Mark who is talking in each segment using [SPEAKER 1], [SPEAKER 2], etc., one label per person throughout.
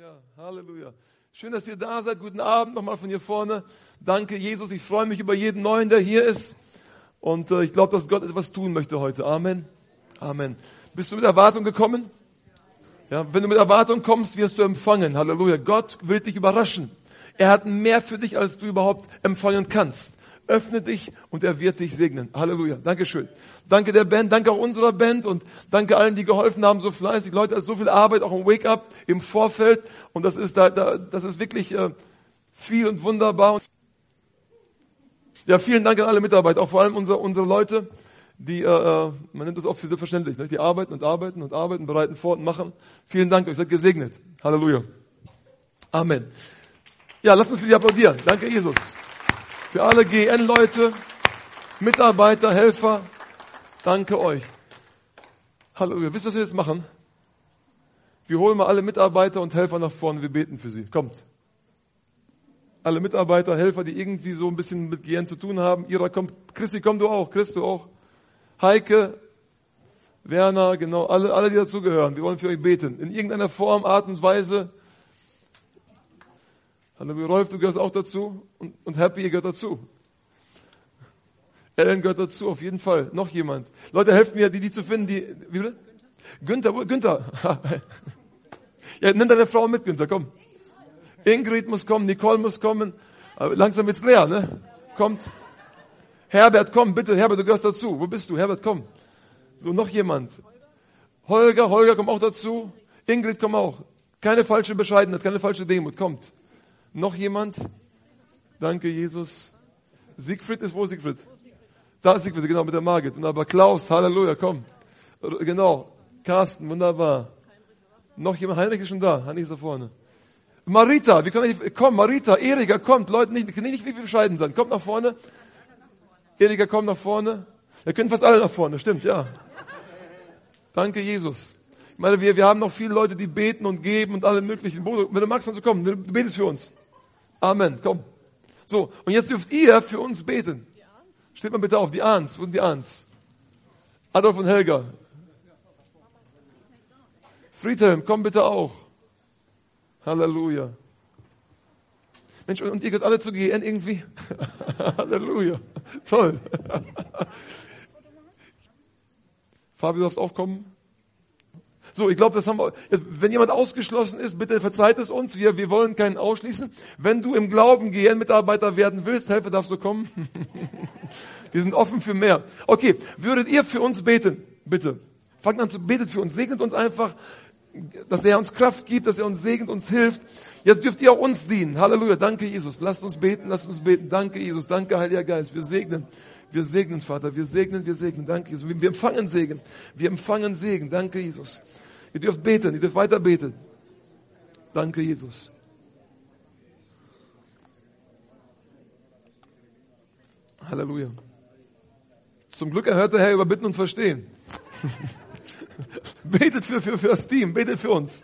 [SPEAKER 1] Ja, Halleluja. Schön, dass ihr da seid. Guten Abend nochmal von hier vorne. Danke, Jesus. Ich freue mich über jeden Neuen, der hier ist. Und äh, ich glaube, dass Gott etwas tun möchte heute. Amen. Amen. Bist du mit Erwartung gekommen? Ja, wenn du mit Erwartung kommst, wirst du empfangen. Halleluja. Gott will dich überraschen. Er hat mehr für dich, als du überhaupt empfangen kannst. Öffne dich und er wird dich segnen. Halleluja. Dankeschön. Danke der Band, danke auch unserer Band und danke allen, die geholfen haben, so fleißig. Leute, da ist so viel Arbeit, auch im Wake-up, im Vorfeld. Und das ist da, da das ist wirklich äh, viel und wunderbar. Ja, vielen Dank an alle Mitarbeiter, auch vor allem unsere, unsere Leute, die, äh, äh man nennt das oft für selbstverständlich, ne? die arbeiten und arbeiten und arbeiten, bereiten vor und machen. Vielen Dank, euch seid gesegnet. Halleluja. Amen. Ja, lasst uns für die applaudieren. Danke, Jesus. Für alle GN-Leute, Mitarbeiter, Helfer, danke euch. Halleluja. Wisst ihr, was wir jetzt machen? Wir holen mal alle Mitarbeiter und Helfer nach vorne, wir beten für sie. Kommt. Alle Mitarbeiter, Helfer, die irgendwie so ein bisschen mit GN zu tun haben. Ira kommt, Christi, komm du auch, Chris, du auch. Heike, Werner, genau, alle, alle, die dazugehören. Wir wollen für euch beten. In irgendeiner Form, Art und Weise. Halleluja. Rolf, du gehörst auch dazu und, und Happy gehört dazu. Ellen gehört dazu, auf jeden Fall. Noch jemand. Leute, helft mir, die, die zu finden, die, wie bitte? Günther, wo, Günther. ja, nimm deine Frau mit, Günther, komm. Ingrid muss kommen, Nicole muss kommen. Langsam wird's leer, ne? Kommt. Herbert, komm, bitte, Herbert, du gehörst dazu. Wo bist du? Herbert, komm. So, noch jemand. Holger, Holger, komm auch dazu. Ingrid, komm auch. Keine falsche Bescheidenheit, keine falsche Demut, kommt. Noch jemand? Danke, Jesus. Siegfried ist wo Siegfried? Da ist Siegfried, genau, mit der Margit. Und aber Klaus, Halleluja, komm. Genau. Carsten, wunderbar. Noch jemand? Heinrich ist schon da. Heinrich ist da vorne. Marita, wir können nicht, komm, Marita, Erika, kommt, Leute, nicht, nicht wie bescheiden sein. Kommt nach vorne. Erika, komm nach vorne. Wir können fast alle nach vorne, stimmt, ja. Danke, Jesus. Ich meine, wir, wir haben noch viele Leute, die beten und geben und alle möglichen. Wenn du magst, kannst du kommen. Du betest für uns. Amen. Komm. So, und jetzt dürft ihr für uns beten. Steht mal bitte auf, die Ahns. Wo sind die Ahns? Adolf und Helga. Friedhelm, komm bitte auch. Halleluja. Mensch, und ihr gehört alle zu GN irgendwie? Halleluja. Toll. Fabio, darfst auch kommen. So, ich glaube, das haben wir. Wenn jemand ausgeschlossen ist, bitte verzeiht es uns. Wir, wir wollen keinen ausschließen. Wenn du im Glauben GN-Mitarbeiter werden willst, helfe, darfst du kommen. wir sind offen für mehr. Okay, würdet ihr für uns beten? Bitte. Fangt an zu beten für uns. Segnet uns einfach, dass er uns Kraft gibt, dass er uns segnet, uns hilft. Jetzt dürft ihr auch uns dienen. Halleluja. Danke, Jesus. Lasst uns beten, lasst uns beten. Danke, Jesus. Danke, Heiliger Geist. Wir segnen. Wir segnen, Vater. Wir segnen, wir segnen. Danke, Jesus. Wir empfangen Segen. Wir empfangen Segen. Danke, Jesus. Ihr dürft beten, ihr dürft weiter beten. Danke, Jesus. Halleluja. Zum Glück erhört der Herr über Bitten und Verstehen. betet für, für, für das Team, betet für uns.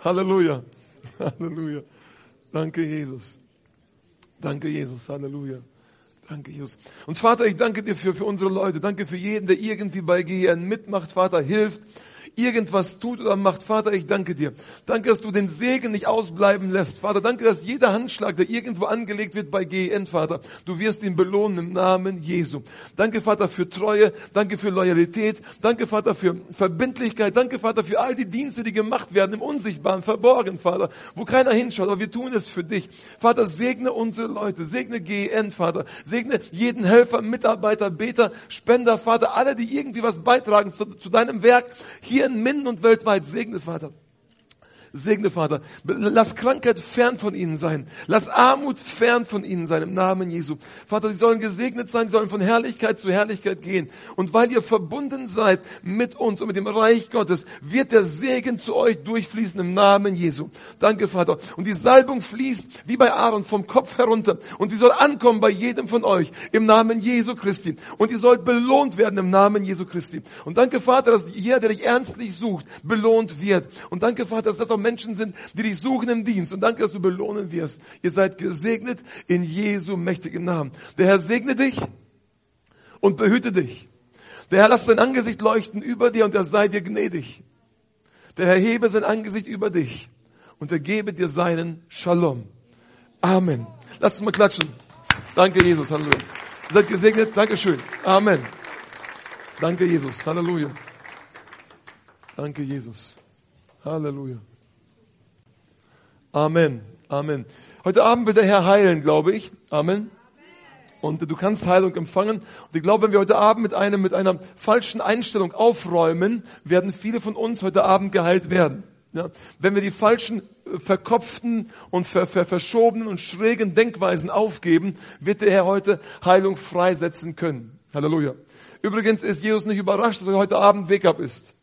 [SPEAKER 1] Halleluja. Halleluja. Danke, Jesus. Danke, Jesus. Halleluja. Danke, Jesus. Und Vater, ich danke dir für, für unsere Leute. Danke für jeden, der irgendwie bei GN mitmacht. Vater, hilft irgendwas tut oder macht. Vater, ich danke dir. Danke, dass du den Segen nicht ausbleiben lässt. Vater, danke, dass jeder Handschlag, der irgendwo angelegt wird bei GN, Vater, du wirst ihn belohnen im Namen Jesu. Danke, Vater, für Treue. Danke für Loyalität. Danke, Vater, für Verbindlichkeit. Danke, Vater, für all die Dienste, die gemacht werden im Unsichtbaren, verborgen, Vater, wo keiner hinschaut, aber wir tun es für dich. Vater, segne unsere Leute. Segne GN, Vater. Segne jeden Helfer, Mitarbeiter, Beter, Spender, Vater, alle, die irgendwie was beitragen zu, zu deinem Werk hier hier in Minden und weltweit. Segne, Vater. Segne, Vater. Lass Krankheit fern von ihnen sein. Lass Armut fern von ihnen sein im Namen Jesu. Vater, sie sollen gesegnet sein, sie sollen von Herrlichkeit zu Herrlichkeit gehen. Und weil ihr verbunden seid mit uns und mit dem Reich Gottes, wird der Segen zu euch durchfließen im Namen Jesu. Danke, Vater. Und die Salbung fließt wie bei Aaron vom Kopf herunter. Und sie soll ankommen bei jedem von euch im Namen Jesu Christi. Und ihr sollt belohnt werden im Namen Jesu Christi. Und danke, Vater, dass jeder, der dich ernstlich sucht, belohnt wird. Und danke, Vater, dass das auch Menschen sind, die dich suchen im Dienst. Und danke, dass du belohnen wirst. Ihr seid gesegnet in Jesu mächtigem Namen. Der Herr segne dich und behüte dich. Der Herr lasse sein Angesicht leuchten über dir und er sei dir gnädig. Der Herr hebe sein Angesicht über dich und er gebe dir seinen Shalom. Amen. Lass uns mal klatschen. Danke, Jesus. Halleluja. Seid gesegnet. Dankeschön. Amen. Danke, Jesus. Halleluja. Danke, Jesus. Halleluja. Amen. Amen. Heute Abend wird der Herr heilen, glaube ich. Amen. Und du kannst Heilung empfangen. Und ich glaube, wenn wir heute Abend mit einem, mit einer falschen Einstellung aufräumen, werden viele von uns heute Abend geheilt werden. Ja, wenn wir die falschen, äh, verkopften und ver, ver, verschobenen und schrägen Denkweisen aufgeben, wird der Herr heute Heilung freisetzen können. Halleluja. Übrigens ist Jesus nicht überrascht, dass er heute Abend Wake-up ist.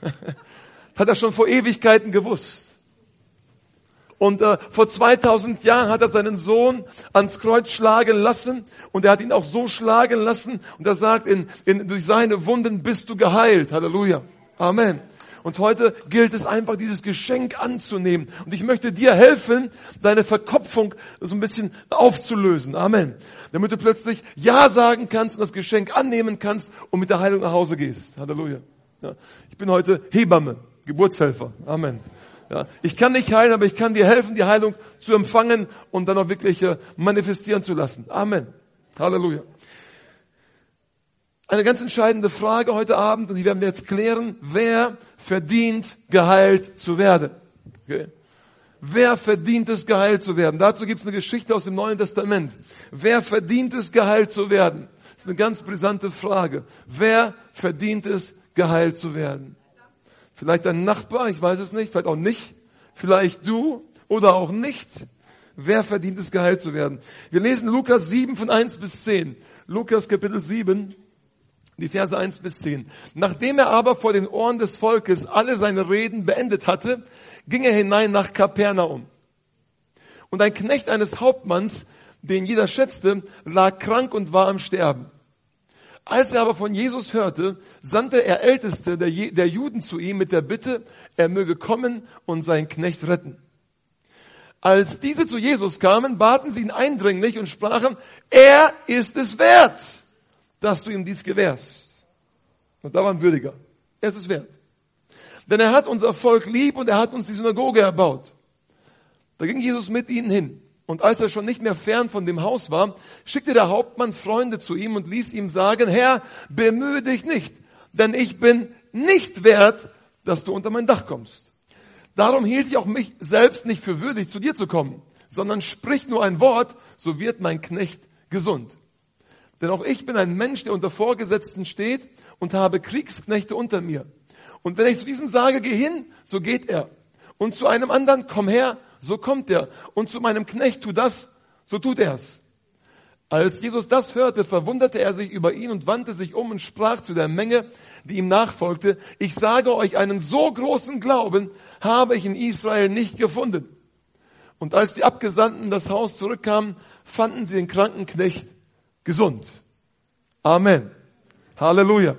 [SPEAKER 1] Hat er schon vor Ewigkeiten gewusst. Und äh, vor 2000 Jahren hat er seinen Sohn ans Kreuz schlagen lassen und er hat ihn auch so schlagen lassen und er sagt, in, in, durch seine Wunden bist du geheilt. Halleluja. Amen. Und heute gilt es einfach, dieses Geschenk anzunehmen. Und ich möchte dir helfen, deine Verkopfung so ein bisschen aufzulösen. Amen. Damit du plötzlich Ja sagen kannst und das Geschenk annehmen kannst und mit der Heilung nach Hause gehst. Halleluja. Ja. Ich bin heute Hebamme, Geburtshelfer. Amen. Ja, ich kann nicht heilen, aber ich kann dir helfen, die Heilung zu empfangen und dann auch wirklich äh, manifestieren zu lassen. Amen. Halleluja. Eine ganz entscheidende Frage heute Abend und die werden wir jetzt klären. Wer verdient geheilt zu werden? Okay. Wer verdient es, geheilt zu werden? Dazu gibt es eine Geschichte aus dem Neuen Testament. Wer verdient es, geheilt zu werden? Das ist eine ganz brisante Frage. Wer verdient es, geheilt zu werden? Vielleicht dein Nachbar, ich weiß es nicht, vielleicht auch nicht. Vielleicht du oder auch nicht. Wer verdient es, geheilt zu werden? Wir lesen Lukas 7 von 1 bis 10. Lukas Kapitel 7, die Verse 1 bis 10. Nachdem er aber vor den Ohren des Volkes alle seine Reden beendet hatte, ging er hinein nach Kapernaum. Und ein Knecht eines Hauptmanns, den jeder schätzte, lag krank und war am Sterben. Als er aber von Jesus hörte, sandte er Älteste der, der Juden zu ihm mit der Bitte, er möge kommen und seinen Knecht retten. Als diese zu Jesus kamen, baten sie ihn eindringlich und sprachen, er ist es wert, dass du ihm dies gewährst. Und da war ein Würdiger. Er ist es wert. Denn er hat unser Volk lieb und er hat uns die Synagoge erbaut. Da ging Jesus mit ihnen hin. Und als er schon nicht mehr fern von dem Haus war, schickte der Hauptmann Freunde zu ihm und ließ ihm sagen, Herr, bemühe dich nicht, denn ich bin nicht wert, dass du unter mein Dach kommst. Darum hielt ich auch mich selbst nicht für würdig, zu dir zu kommen, sondern sprich nur ein Wort, so wird mein Knecht gesund. Denn auch ich bin ein Mensch, der unter Vorgesetzten steht und habe Kriegsknechte unter mir. Und wenn ich zu diesem sage, geh hin, so geht er. Und zu einem anderen, komm her, so kommt er. Und zu meinem Knecht, tu das, so tut er's. Als Jesus das hörte, verwunderte er sich über ihn und wandte sich um und sprach zu der Menge, die ihm nachfolgte, ich sage euch, einen so großen Glauben habe ich in Israel nicht gefunden. Und als die Abgesandten das Haus zurückkamen, fanden sie den kranken Knecht gesund. Amen. Halleluja.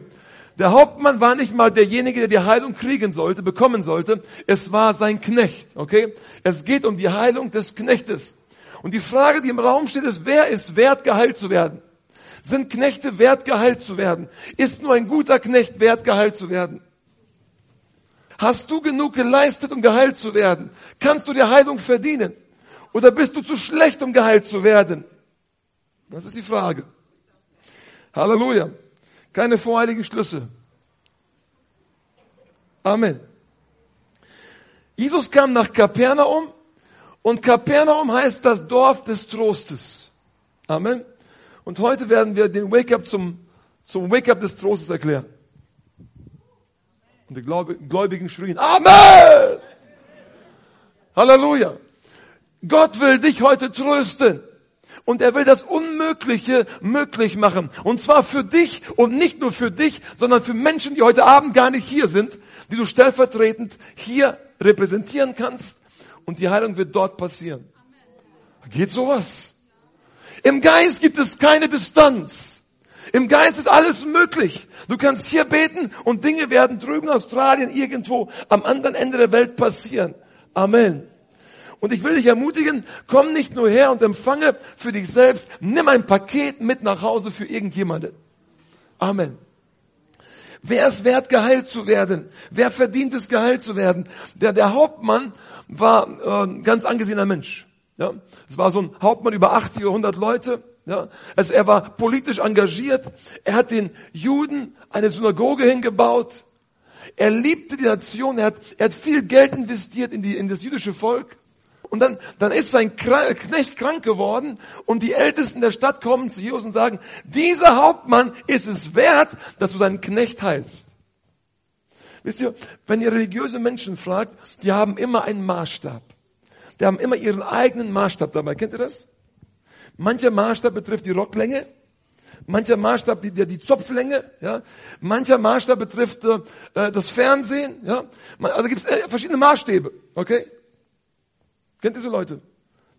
[SPEAKER 1] Der Hauptmann war nicht mal derjenige, der die Heilung kriegen sollte, bekommen sollte. Es war sein Knecht, okay? Es geht um die Heilung des Knechtes. Und die Frage, die im Raum steht, ist, wer ist wert, geheilt zu werden? Sind Knechte wert, geheilt zu werden? Ist nur ein guter Knecht wert, geheilt zu werden? Hast du genug geleistet, um geheilt zu werden? Kannst du dir Heilung verdienen? Oder bist du zu schlecht, um geheilt zu werden? Das ist die Frage. Halleluja. Keine voreiligen Schlüsse. Amen. Jesus kam nach Kapernaum und Kapernaum heißt das Dorf des Trostes. Amen. Und heute werden wir den Wake-up zum, zum Wake-up des Trostes erklären. Und die Gläubigen schrien, Amen! Halleluja. Gott will dich heute trösten. Und er will das Unmögliche möglich machen. Und zwar für dich und nicht nur für dich, sondern für Menschen, die heute Abend gar nicht hier sind, die du stellvertretend hier repräsentieren kannst. Und die Heilung wird dort passieren. Geht sowas? Im Geist gibt es keine Distanz. Im Geist ist alles möglich. Du kannst hier beten und Dinge werden drüben in Australien irgendwo am anderen Ende der Welt passieren. Amen. Und ich will dich ermutigen, komm nicht nur her und empfange für dich selbst, nimm ein Paket mit nach Hause für irgendjemanden. Amen. Wer ist wert, geheilt zu werden? Wer verdient es, geheilt zu werden? Der, der Hauptmann war äh, ein ganz angesehener Mensch. Ja, es war so ein Hauptmann über 80 oder 100 Leute. Ja, also er war politisch engagiert. Er hat den Juden eine Synagoge hingebaut. Er liebte die Nation. Er hat, er hat viel Geld investiert in, die, in das jüdische Volk. Und dann, dann ist sein Knecht krank geworden und die Ältesten der Stadt kommen zu Jesus und sagen, dieser Hauptmann ist es wert, dass du seinen Knecht heilst. Wisst ihr, wenn ihr religiöse Menschen fragt, die haben immer einen Maßstab. Die haben immer ihren eigenen Maßstab dabei. Kennt ihr das? Mancher Maßstab betrifft die Rocklänge, mancher Maßstab die, die, die Zopflänge, ja, mancher Maßstab betrifft äh, das Fernsehen, ja. Also gibt es äh, verschiedene Maßstäbe, okay? Kennt ihr so Leute,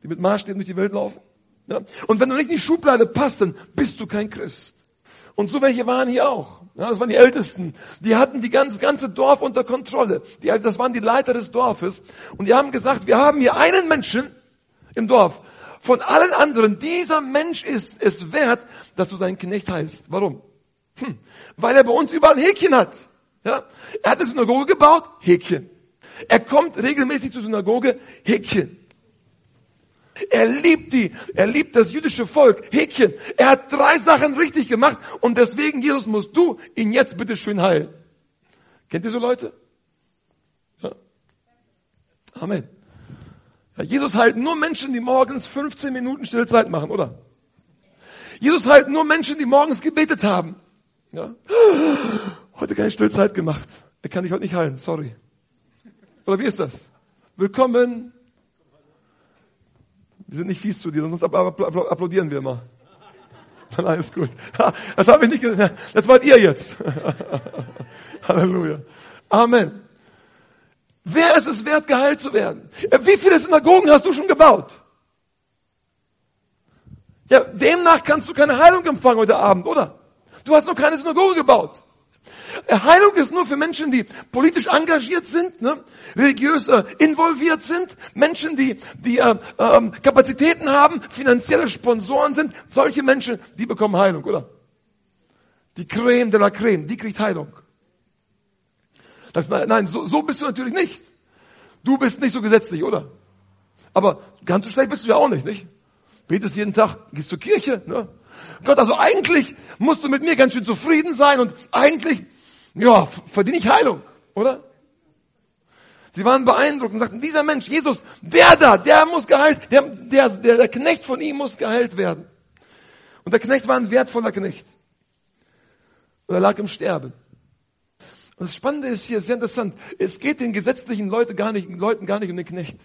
[SPEAKER 1] die mit Maßstäben durch die Welt laufen? Ja? Und wenn du nicht in die Schublade passt, dann bist du kein Christ. Und so welche waren hier auch. Ja, das waren die Ältesten. Die hatten die ganze, ganze Dorf unter Kontrolle. Die, das waren die Leiter des Dorfes. Und die haben gesagt, wir haben hier einen Menschen im Dorf. Von allen anderen, dieser Mensch ist es wert, dass du seinen Knecht heilst. Warum? Hm, weil er bei uns überall ein Häkchen hat. Ja? Er hat eine Synagoge gebaut, Häkchen. Er kommt regelmäßig zur Synagoge, Häkchen. Er liebt die, er liebt das jüdische Volk, Häkchen. Er hat drei Sachen richtig gemacht und deswegen, Jesus, musst du ihn jetzt bitte schön heilen. Kennt ihr so Leute? Ja. Amen. Ja, Jesus heilt nur Menschen, die morgens 15 Minuten Stillzeit machen, oder? Jesus heilt nur Menschen, die morgens gebetet haben. Ja. Heute keine Stillzeit gemacht. Er kann dich heute nicht heilen, sorry. Oder wie ist das? Willkommen. Wir sind nicht fies zu dir, sonst applaudieren wir mal. Dann alles gut. Das habe ich nicht gesagt. Das wollt ihr jetzt. Halleluja. Amen. Wer ist es wert, geheilt zu werden? Wie viele Synagogen hast du schon gebaut? Ja, demnach kannst du keine Heilung empfangen heute Abend, oder? Du hast noch keine Synagoge gebaut. Heilung ist nur für Menschen, die politisch engagiert sind, ne? religiös äh, involviert sind, Menschen, die, die äh, äh, Kapazitäten haben, finanzielle Sponsoren sind. Solche Menschen, die bekommen Heilung, oder? Die Creme de la Creme, die kriegt Heilung. Das, nein, so, so bist du natürlich nicht. Du bist nicht so gesetzlich, oder? Aber ganz so schlecht bist du ja auch nicht, nicht? Betest jeden Tag, gehst zur Kirche, ne? Gott, also eigentlich musst du mit mir ganz schön zufrieden sein und eigentlich ja, verdiene ich Heilung, oder? Sie waren beeindruckt und sagten, dieser Mensch, Jesus, der da, der muss geheilt, der, der, der, der Knecht von ihm muss geheilt werden. Und der Knecht war ein wertvoller Knecht. Und er lag im Sterben. Und das Spannende ist hier, sehr interessant, es geht den gesetzlichen Leuten gar nicht, Leuten gar nicht um den Knecht.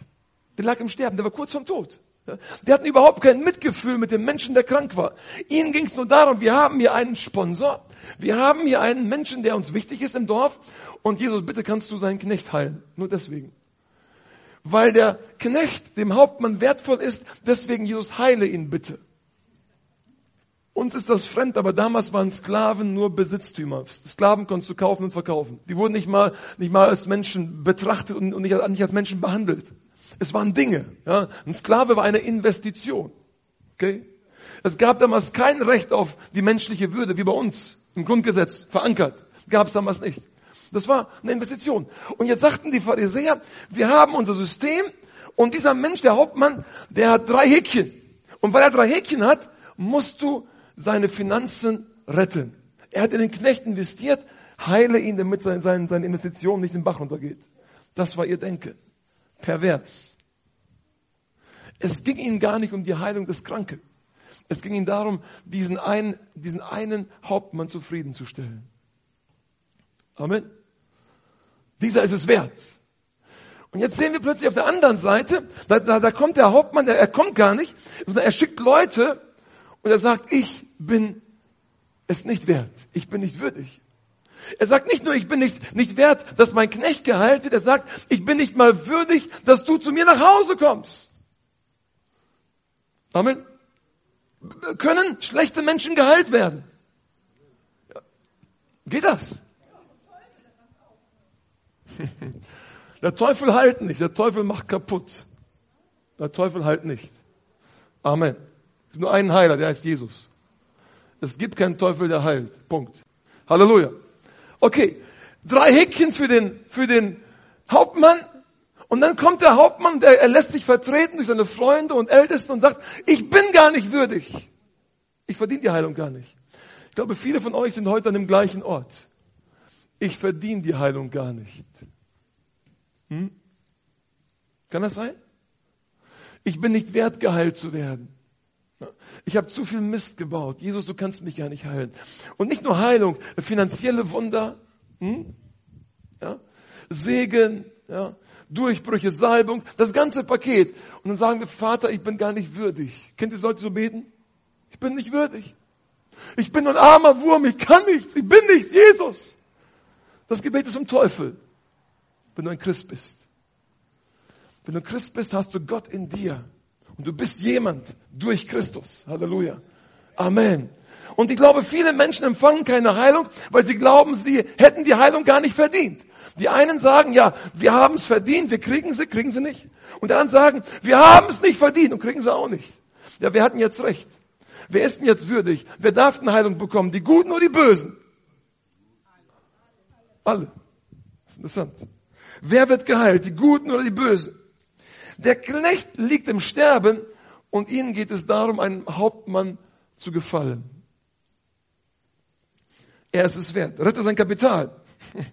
[SPEAKER 1] Der lag im Sterben, der war kurz vorm Tod. Die hatten überhaupt kein Mitgefühl mit dem Menschen, der krank war. Ihnen ging es nur darum, wir haben hier einen Sponsor, wir haben hier einen Menschen, der uns wichtig ist im Dorf und Jesus, bitte kannst du seinen Knecht heilen. Nur deswegen. Weil der Knecht dem Hauptmann wertvoll ist, deswegen Jesus heile ihn bitte. Uns ist das fremd, aber damals waren Sklaven nur Besitztümer. Sklaven konntest du kaufen und verkaufen. Die wurden nicht mal, nicht mal als Menschen betrachtet und nicht als Menschen behandelt. Es waren Dinge. Ja. Ein Sklave war eine Investition. Okay? Es gab damals kein Recht auf die menschliche Würde, wie bei uns im Grundgesetz verankert. Gab es damals nicht. Das war eine Investition. Und jetzt sagten die Pharisäer, wir haben unser System und dieser Mensch, der Hauptmann, der hat drei Häkchen. Und weil er drei Häkchen hat, musst du seine Finanzen retten. Er hat in den Knecht investiert, heile ihn, damit seine, Investition nicht in den Bach runtergeht. Das war ihr Denken pervers. Es ging ihnen gar nicht um die Heilung des Kranken. Es ging ihnen darum, diesen einen, diesen einen Hauptmann zufriedenzustellen. Amen. Dieser ist es wert. Und jetzt sehen wir plötzlich auf der anderen Seite, da, da, da kommt der Hauptmann, der, er kommt gar nicht, sondern er schickt Leute und er sagt, ich bin es nicht wert. Ich bin nicht würdig. Er sagt nicht nur, ich bin nicht, nicht wert, dass mein Knecht geheilt wird, er sagt, ich bin nicht mal würdig, dass du zu mir nach Hause kommst. Amen. Können schlechte Menschen geheilt werden? Geht das? Der Teufel heilt nicht, der Teufel macht kaputt. Der Teufel heilt nicht. Amen. Es gibt nur einen Heiler, der heißt Jesus. Es gibt keinen Teufel, der heilt. Punkt. Halleluja. Okay, drei Häkchen für den, für den Hauptmann. Und dann kommt der Hauptmann, der, er lässt sich vertreten durch seine Freunde und Ältesten und sagt, ich bin gar nicht würdig. Ich verdiene die Heilung gar nicht. Ich glaube, viele von euch sind heute an dem gleichen Ort. Ich verdiene die Heilung gar nicht. Hm? Kann das sein? Ich bin nicht wert, geheilt zu werden. Ich habe zu viel Mist gebaut. Jesus, du kannst mich gar nicht heilen. Und nicht nur Heilung, finanzielle Wunder, hm? ja? Segen, ja? Durchbrüche, Salbung, das ganze Paket. Und dann sagen wir, Vater, ich bin gar nicht würdig. Kennt ihr Leute so beten? Ich bin nicht würdig. Ich bin ein armer Wurm, ich kann nichts, ich bin nichts, Jesus. Das Gebet ist vom Teufel, wenn du ein Christ bist. Wenn du Christ bist, hast du Gott in dir. Du bist jemand durch Christus. Halleluja. Amen. Und ich glaube, viele Menschen empfangen keine Heilung, weil sie glauben, sie hätten die Heilung gar nicht verdient. Die einen sagen, ja, wir haben es verdient, wir kriegen sie, kriegen sie nicht. Und die anderen sagen, wir haben es nicht verdient und kriegen sie auch nicht. Ja, wir hatten jetzt recht. Wer ist denn jetzt würdig? Wer darf eine Heilung bekommen? Die Guten oder die Bösen? Alle. Das ist interessant. Wer wird geheilt? Die Guten oder die Bösen? Der Knecht liegt im Sterben und ihnen geht es darum, einem Hauptmann zu gefallen. Er ist es wert. Rette sein Kapital.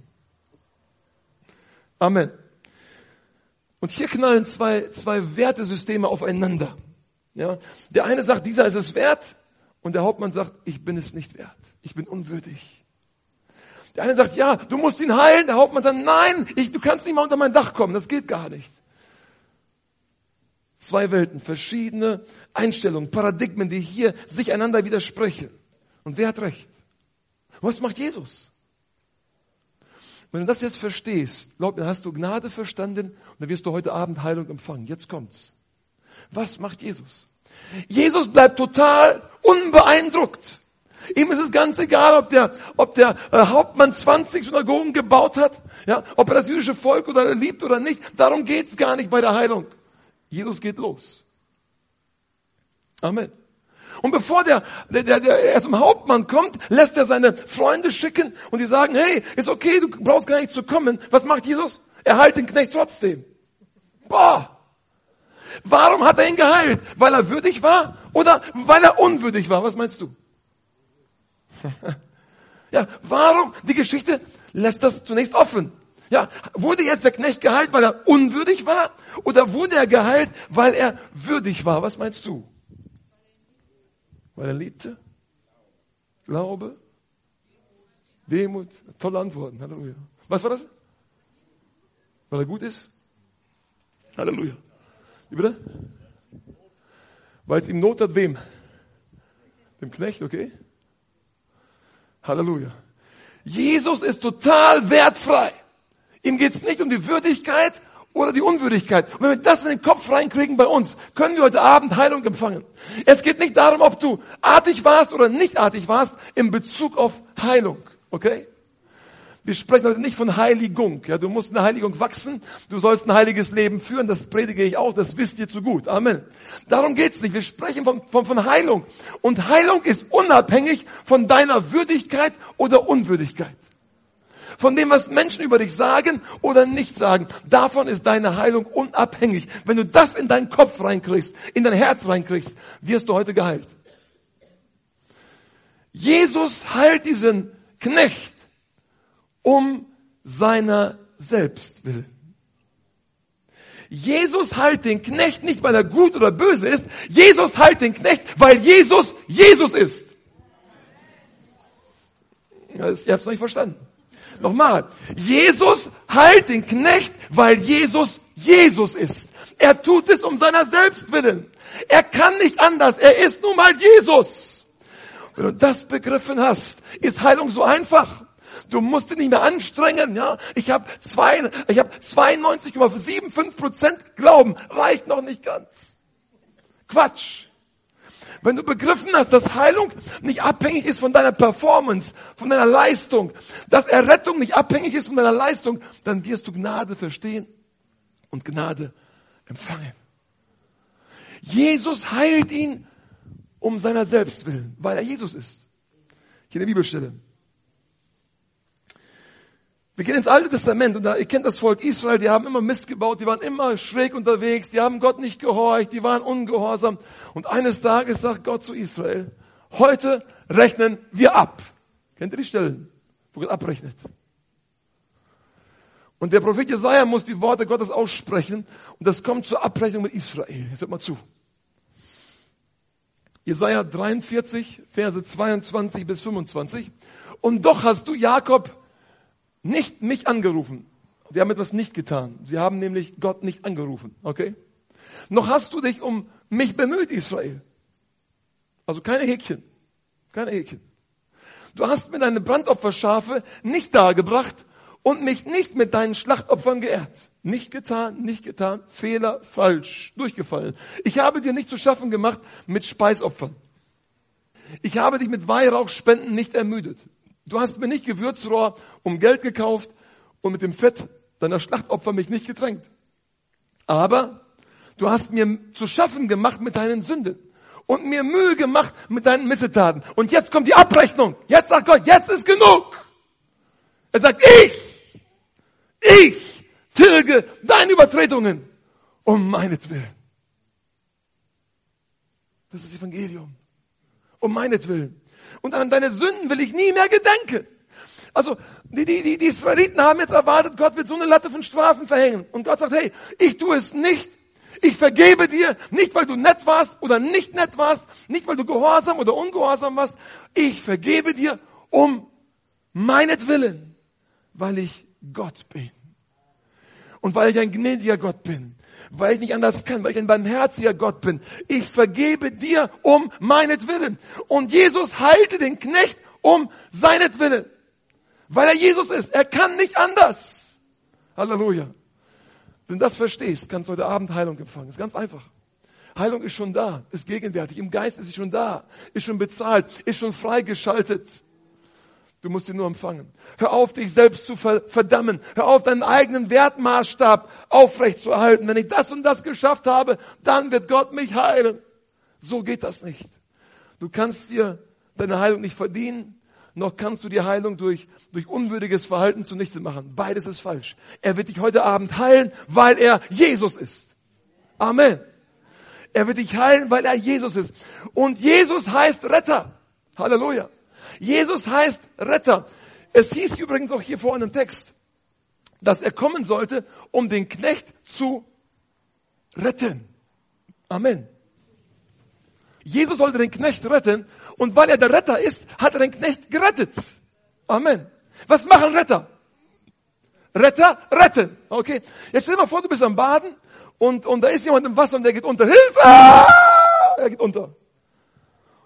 [SPEAKER 1] Amen. Und hier knallen zwei, zwei Wertesysteme aufeinander. Ja, der eine sagt, dieser ist es wert, und der Hauptmann sagt, ich bin es nicht wert. Ich bin unwürdig. Der eine sagt, ja, du musst ihn heilen. Der Hauptmann sagt, nein, ich, du kannst nicht mal unter mein Dach kommen. Das geht gar nicht. Zwei Welten, verschiedene Einstellungen, Paradigmen, die hier sich einander widersprechen. Und wer hat recht? Was macht Jesus? Wenn du das jetzt verstehst, glaub mir, hast du Gnade verstanden und dann wirst du heute Abend Heilung empfangen. Jetzt kommt's. Was macht Jesus? Jesus bleibt total unbeeindruckt. Ihm ist es ganz egal, ob der, ob der äh, Hauptmann 20 Synagogen gebaut hat, ja, ob er das jüdische Volk oder liebt oder nicht. Darum geht's gar nicht bei der Heilung. Jesus geht los. Amen. Und bevor der, der, der, der er zum Hauptmann kommt, lässt er seine Freunde schicken und die sagen, hey, ist okay, du brauchst gar nicht zu kommen. Was macht Jesus? Er heilt den Knecht trotzdem. Boah! Warum hat er ihn geheilt? Weil er würdig war oder weil er unwürdig war? Was meinst du? ja, warum? Die Geschichte lässt das zunächst offen. Ja, wurde jetzt der Knecht geheilt, weil er unwürdig war? Oder wurde er geheilt, weil er würdig war? Was meinst du? Weil er liebte? Glaube? Demut? Tolle Antworten. Halleluja. Was war das? Weil er gut ist? Halleluja. Wie bitte? Weil es ihm Not hat, wem? Dem Knecht, okay? Halleluja. Jesus ist total wertfrei. Ihm geht es nicht um die Würdigkeit oder die Unwürdigkeit. Und wenn wir das in den Kopf reinkriegen bei uns, können wir heute Abend Heilung empfangen. Es geht nicht darum, ob du artig warst oder nicht artig warst in Bezug auf Heilung. Okay? Wir sprechen heute nicht von Heiligung. Ja, du musst in der Heiligung wachsen. Du sollst ein heiliges Leben führen. Das predige ich auch. Das wisst ihr zu gut. Amen. Darum geht's nicht. Wir sprechen von, von, von Heilung. Und Heilung ist unabhängig von deiner Würdigkeit oder Unwürdigkeit. Von dem, was Menschen über dich sagen oder nicht sagen. Davon ist deine Heilung unabhängig. Wenn du das in deinen Kopf reinkriegst, in dein Herz reinkriegst, wirst du heute geheilt. Jesus heilt diesen Knecht um seiner selbst willen. Jesus heilt den Knecht nicht, weil er gut oder böse ist. Jesus heilt den Knecht, weil Jesus Jesus ist. ihr habt es noch nicht verstanden. Nochmal. Jesus heilt den Knecht, weil Jesus Jesus ist. Er tut es um seiner selbst willen. Er kann nicht anders. Er ist nun mal Jesus. Wenn du das begriffen hast, ist Heilung so einfach. Du musst dich nicht mehr anstrengen, ja. Ich habe zwei, ich habe 92,75 Prozent Glauben. Reicht noch nicht ganz. Quatsch. Wenn du begriffen hast, dass Heilung nicht abhängig ist von deiner Performance, von deiner Leistung, dass Errettung nicht abhängig ist von deiner Leistung, dann wirst du Gnade verstehen und Gnade empfangen. Jesus heilt ihn um seiner selbst willen, weil er Jesus ist. Hier eine Bibelstelle. Wir gehen ins Alte Testament und da, ihr kennt das Volk Israel, die haben immer Mist gebaut, die waren immer schräg unterwegs, die haben Gott nicht gehorcht, die waren ungehorsam. Und eines Tages sagt Gott zu Israel, heute rechnen wir ab. Kennt ihr die Stellen, wo Gott abrechnet? Und der Prophet Jesaja muss die Worte Gottes aussprechen und das kommt zur Abrechnung mit Israel. Jetzt hört mal zu. Jesaja 43, Verse 22 bis 25. Und doch hast du, Jakob, nicht mich angerufen. Wir haben etwas nicht getan. Sie haben nämlich Gott nicht angerufen. Okay? Noch hast du dich um mich bemüht, Israel. Also keine Häkchen. Keine Häkchen. Du hast mir deine Brandopferschafe nicht dargebracht und mich nicht mit deinen Schlachtopfern geehrt. Nicht getan, nicht getan, Fehler, falsch, durchgefallen. Ich habe dir nicht zu schaffen gemacht mit Speisopfern. Ich habe dich mit Weihrauchspenden nicht ermüdet. Du hast mir nicht Gewürzrohr um Geld gekauft und mit dem Fett deiner Schlachtopfer mich nicht getränkt. Aber du hast mir zu schaffen gemacht mit deinen Sünden und mir Mühe gemacht mit deinen Missetaten. Und jetzt kommt die Abrechnung. Jetzt sagt Gott, jetzt ist genug. Er sagt, ich, ich tilge deine Übertretungen um meinetwillen. Das ist Evangelium. Um meinetwillen. Und an deine Sünden will ich nie mehr gedenken. Also, die, die, die, die Israeliten haben jetzt erwartet, Gott wird so eine Latte von Strafen verhängen. Und Gott sagt, hey, ich tue es nicht. Ich vergebe dir, nicht weil du nett warst oder nicht nett warst, nicht weil du gehorsam oder ungehorsam warst. Ich vergebe dir um meinetwillen, weil ich Gott bin. Und weil ich ein gnädiger Gott bin, weil ich nicht anders kann, weil ich ein barmherziger Gott bin. Ich vergebe dir um meinetwillen. Und Jesus heilte den Knecht um seinetwillen. Weil er Jesus ist. Er kann nicht anders. Halleluja. Wenn du das verstehst, kannst du heute Abend Heilung empfangen. ist ganz einfach. Heilung ist schon da, ist gegenwärtig. Im Geist ist sie schon da, ist schon bezahlt, ist schon freigeschaltet. Du musst sie nur empfangen. Hör auf, dich selbst zu verdammen. Hör auf, deinen eigenen Wertmaßstab aufrecht zu erhalten. Wenn ich das und das geschafft habe, dann wird Gott mich heilen. So geht das nicht. Du kannst dir deine Heilung nicht verdienen, noch kannst du die Heilung durch, durch unwürdiges Verhalten zunichte machen. Beides ist falsch. Er wird dich heute Abend heilen, weil er Jesus ist. Amen. Er wird dich heilen, weil er Jesus ist. Und Jesus heißt Retter. Halleluja. Jesus heißt Retter. Es hieß übrigens auch hier vor einem Text, dass er kommen sollte, um den Knecht zu retten. Amen. Jesus sollte den Knecht retten und weil er der Retter ist, hat er den Knecht gerettet. Amen. Was machen Retter? Retter retten. Okay. Jetzt stell dir mal vor, du bist am Baden und, und da ist jemand im Wasser und der geht unter. Hilfe! Er geht unter.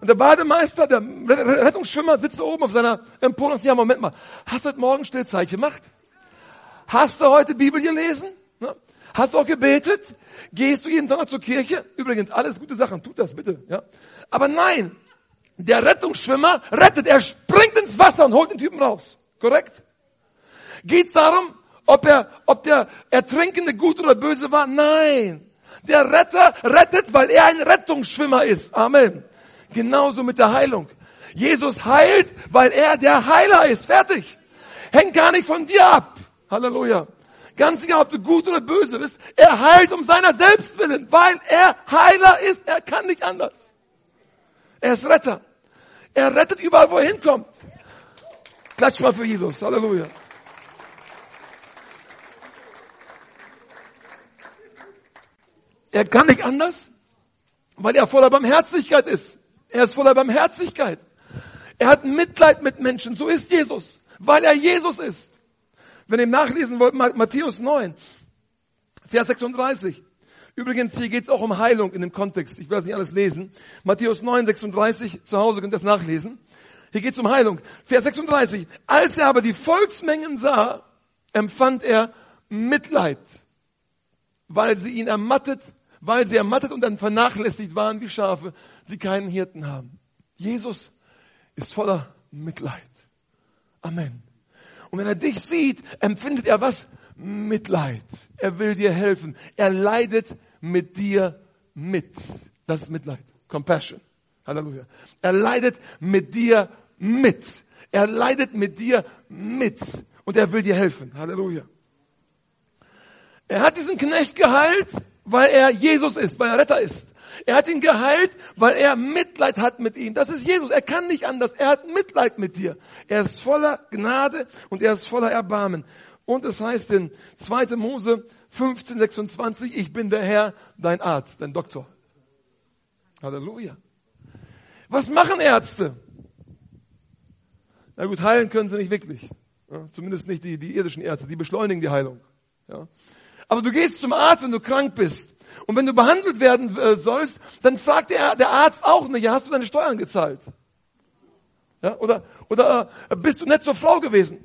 [SPEAKER 1] Und der Bademeister, der Rettungsschwimmer sitzt da oben auf seiner Empore und sagt, ja, Moment mal, hast du heute Morgen Stillzeichen gemacht? Hast du heute Bibel gelesen? Ne? Hast du auch gebetet? Gehst du jeden Sonntag zur Kirche? Übrigens, alles gute Sachen, tut das bitte, ja. Aber nein, der Rettungsschwimmer rettet, er springt ins Wasser und holt den Typen raus. Korrekt? Geht's darum, ob er, ob der Ertrinkende gut oder böse war? Nein. Der Retter rettet, weil er ein Rettungsschwimmer ist. Amen. Genauso mit der Heilung. Jesus heilt, weil er der Heiler ist. Fertig. Hängt gar nicht von dir ab. Halleluja. Ganz egal, ob du gut oder böse bist. Er heilt um seiner selbst willen, weil er Heiler ist. Er kann nicht anders. Er ist Retter. Er rettet überall, wo er hinkommt. Klatsch mal für Jesus. Halleluja. Er kann nicht anders, weil er voller Barmherzigkeit ist. Er ist voller Barmherzigkeit. Er hat Mitleid mit Menschen. So ist Jesus, weil er Jesus ist. Wenn ihr nachlesen wollt, Matthäus 9, Vers 36. Übrigens, hier geht es auch um Heilung in dem Kontext. Ich werde nicht alles lesen. Matthäus 9, 36, zu Hause könnt ihr das nachlesen. Hier geht es um Heilung. Vers 36. Als er aber die Volksmengen sah, empfand er Mitleid, weil sie ihn ermattet, weil sie ermattet und dann vernachlässigt waren wie Schafe die keinen Hirten haben. Jesus ist voller Mitleid. Amen. Und wenn er dich sieht, empfindet er was? Mitleid. Er will dir helfen. Er leidet mit dir mit. Das ist Mitleid. Compassion. Halleluja. Er leidet mit dir mit. Er leidet mit dir mit. Und er will dir helfen. Halleluja. Er hat diesen Knecht geheilt, weil er Jesus ist, weil er Retter ist. Er hat ihn geheilt, weil er Mitleid hat mit ihm. Das ist Jesus. Er kann nicht anders. Er hat Mitleid mit dir. Er ist voller Gnade und er ist voller Erbarmen. Und es heißt in 2. Mose 15, 26, ich bin der Herr, dein Arzt, dein Doktor. Halleluja. Was machen Ärzte? Na gut, heilen können sie nicht wirklich. Ja, zumindest nicht die, die irdischen Ärzte, die beschleunigen die Heilung. Ja. Aber du gehst zum Arzt, wenn du krank bist. Und wenn du behandelt werden äh, sollst, dann fragt der, der Arzt auch nicht, ja, hast du deine Steuern gezahlt? Ja, oder, oder äh, bist du nett zur Frau gewesen?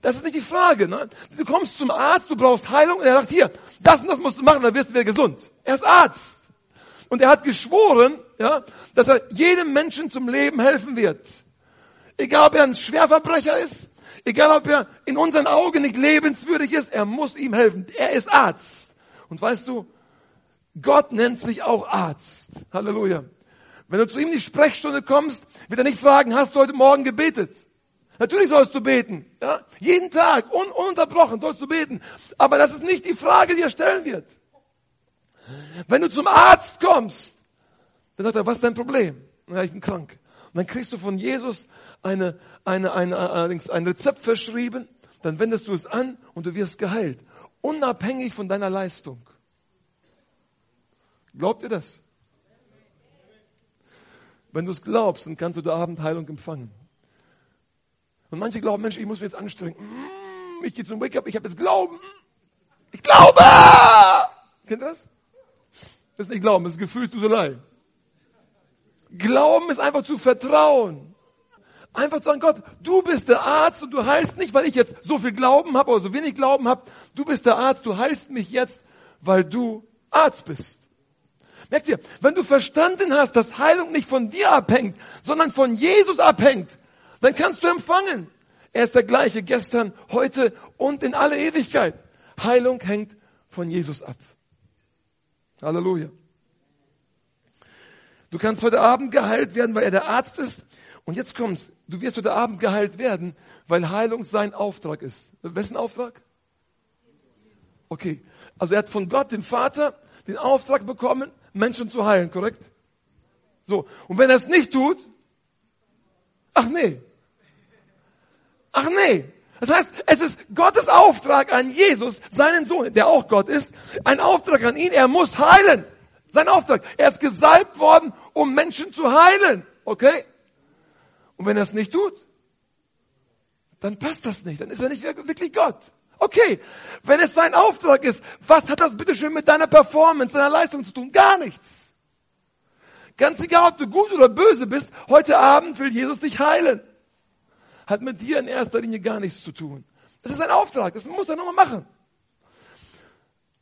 [SPEAKER 1] Das ist nicht die Frage. Ne? Du kommst zum Arzt, du brauchst Heilung und er sagt, hier, das und das musst du machen, dann wirst du wieder gesund. Er ist Arzt. Und er hat geschworen, ja, dass er jedem Menschen zum Leben helfen wird. Egal ob er ein Schwerverbrecher ist, egal ob er in unseren Augen nicht lebenswürdig ist, er muss ihm helfen. Er ist Arzt. Und weißt du, Gott nennt sich auch Arzt. Halleluja. Wenn du zu ihm in die Sprechstunde kommst, wird er nicht fragen, hast du heute Morgen gebetet? Natürlich sollst du beten. Ja? Jeden Tag, un ununterbrochen sollst du beten. Aber das ist nicht die Frage, die er stellen wird. Wenn du zum Arzt kommst, dann sagt er, was ist dein Problem? Ja, ich bin krank. Dann kriegst du von Jesus eine, eine, eine, allerdings ein Rezept verschrieben, dann wendest du es an und du wirst geheilt. Unabhängig von deiner Leistung. Glaubt ihr das? Wenn du es glaubst, dann kannst du die Abendheilung empfangen. Und manche glauben, Mensch, ich muss mich jetzt anstrengen. Mm, ich gehe zum Wake-up, ich habe jetzt Glauben. Ich glaube! Kennt ihr das? Das ist nicht Glauben, das ist Gefühlsduselei. Glauben ist einfach zu vertrauen. Einfach zu sagen, Gott, du bist der Arzt und du heilst nicht, weil ich jetzt so viel Glauben habe oder so wenig Glauben habe. Du bist der Arzt, du heilst mich jetzt, weil du Arzt bist. Merkt ihr, wenn du verstanden hast, dass Heilung nicht von dir abhängt, sondern von Jesus abhängt, dann kannst du empfangen. Er ist der gleiche gestern, heute und in alle Ewigkeit. Heilung hängt von Jesus ab. Halleluja. Du kannst heute Abend geheilt werden, weil er der Arzt ist. Und jetzt kommt's. Du wirst heute Abend geheilt werden, weil Heilung sein Auftrag ist. Wessen Auftrag? Okay. Also er hat von Gott, dem Vater, den Auftrag bekommen, Menschen zu heilen, korrekt? So. Und wenn er es nicht tut, ach nee, Ach nee. Das heißt, es ist Gottes Auftrag an Jesus, seinen Sohn, der auch Gott ist, ein Auftrag an ihn, er muss heilen. Sein Auftrag. Er ist gesalbt worden, um Menschen zu heilen. Okay? Und wenn er es nicht tut, dann passt das nicht. Dann ist er nicht wirklich Gott. Okay. Wenn es sein Auftrag ist, was hat das bitte schön mit deiner Performance, deiner Leistung zu tun? Gar nichts. Ganz egal, ob du gut oder böse bist, heute Abend will Jesus dich heilen hat mit dir in erster Linie gar nichts zu tun. Das ist ein Auftrag, das muss er nochmal machen.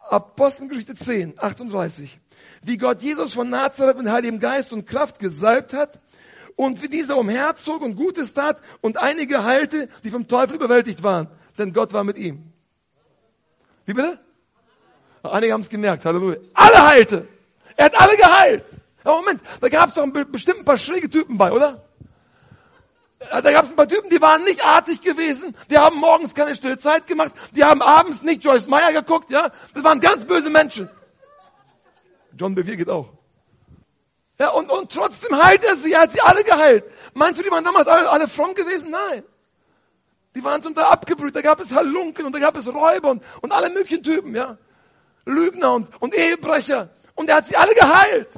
[SPEAKER 1] Apostelgeschichte 10, 38. Wie Gott Jesus von Nazareth mit Heiligem Geist und Kraft gesalbt hat und wie dieser umherzog und Gutes tat und einige heilte, die vom Teufel überwältigt waren. Denn Gott war mit ihm. Wie bitte? Einige haben es gemerkt, Halleluja. Alle heilte. Er hat alle geheilt. Aber Moment, da gab es doch bestimmt ein paar schräge Typen bei, oder? da gab es ein paar Typen, die waren nicht artig gewesen, die haben morgens keine stille Zeit gemacht, die haben abends nicht Joyce Meyer geguckt, ja, das waren ganz böse Menschen. John Bevere geht auch. Ja, und, und trotzdem heilt er sie, er hat sie alle geheilt. Meinst du, die waren damals alle, alle fromm gewesen? Nein. Die waren zum Teil abgebrüht, da gab es Halunken und da gab es Räuber und, und alle möglichen Typen, ja. Lügner und, und Ehebrecher. Und er hat sie alle geheilt.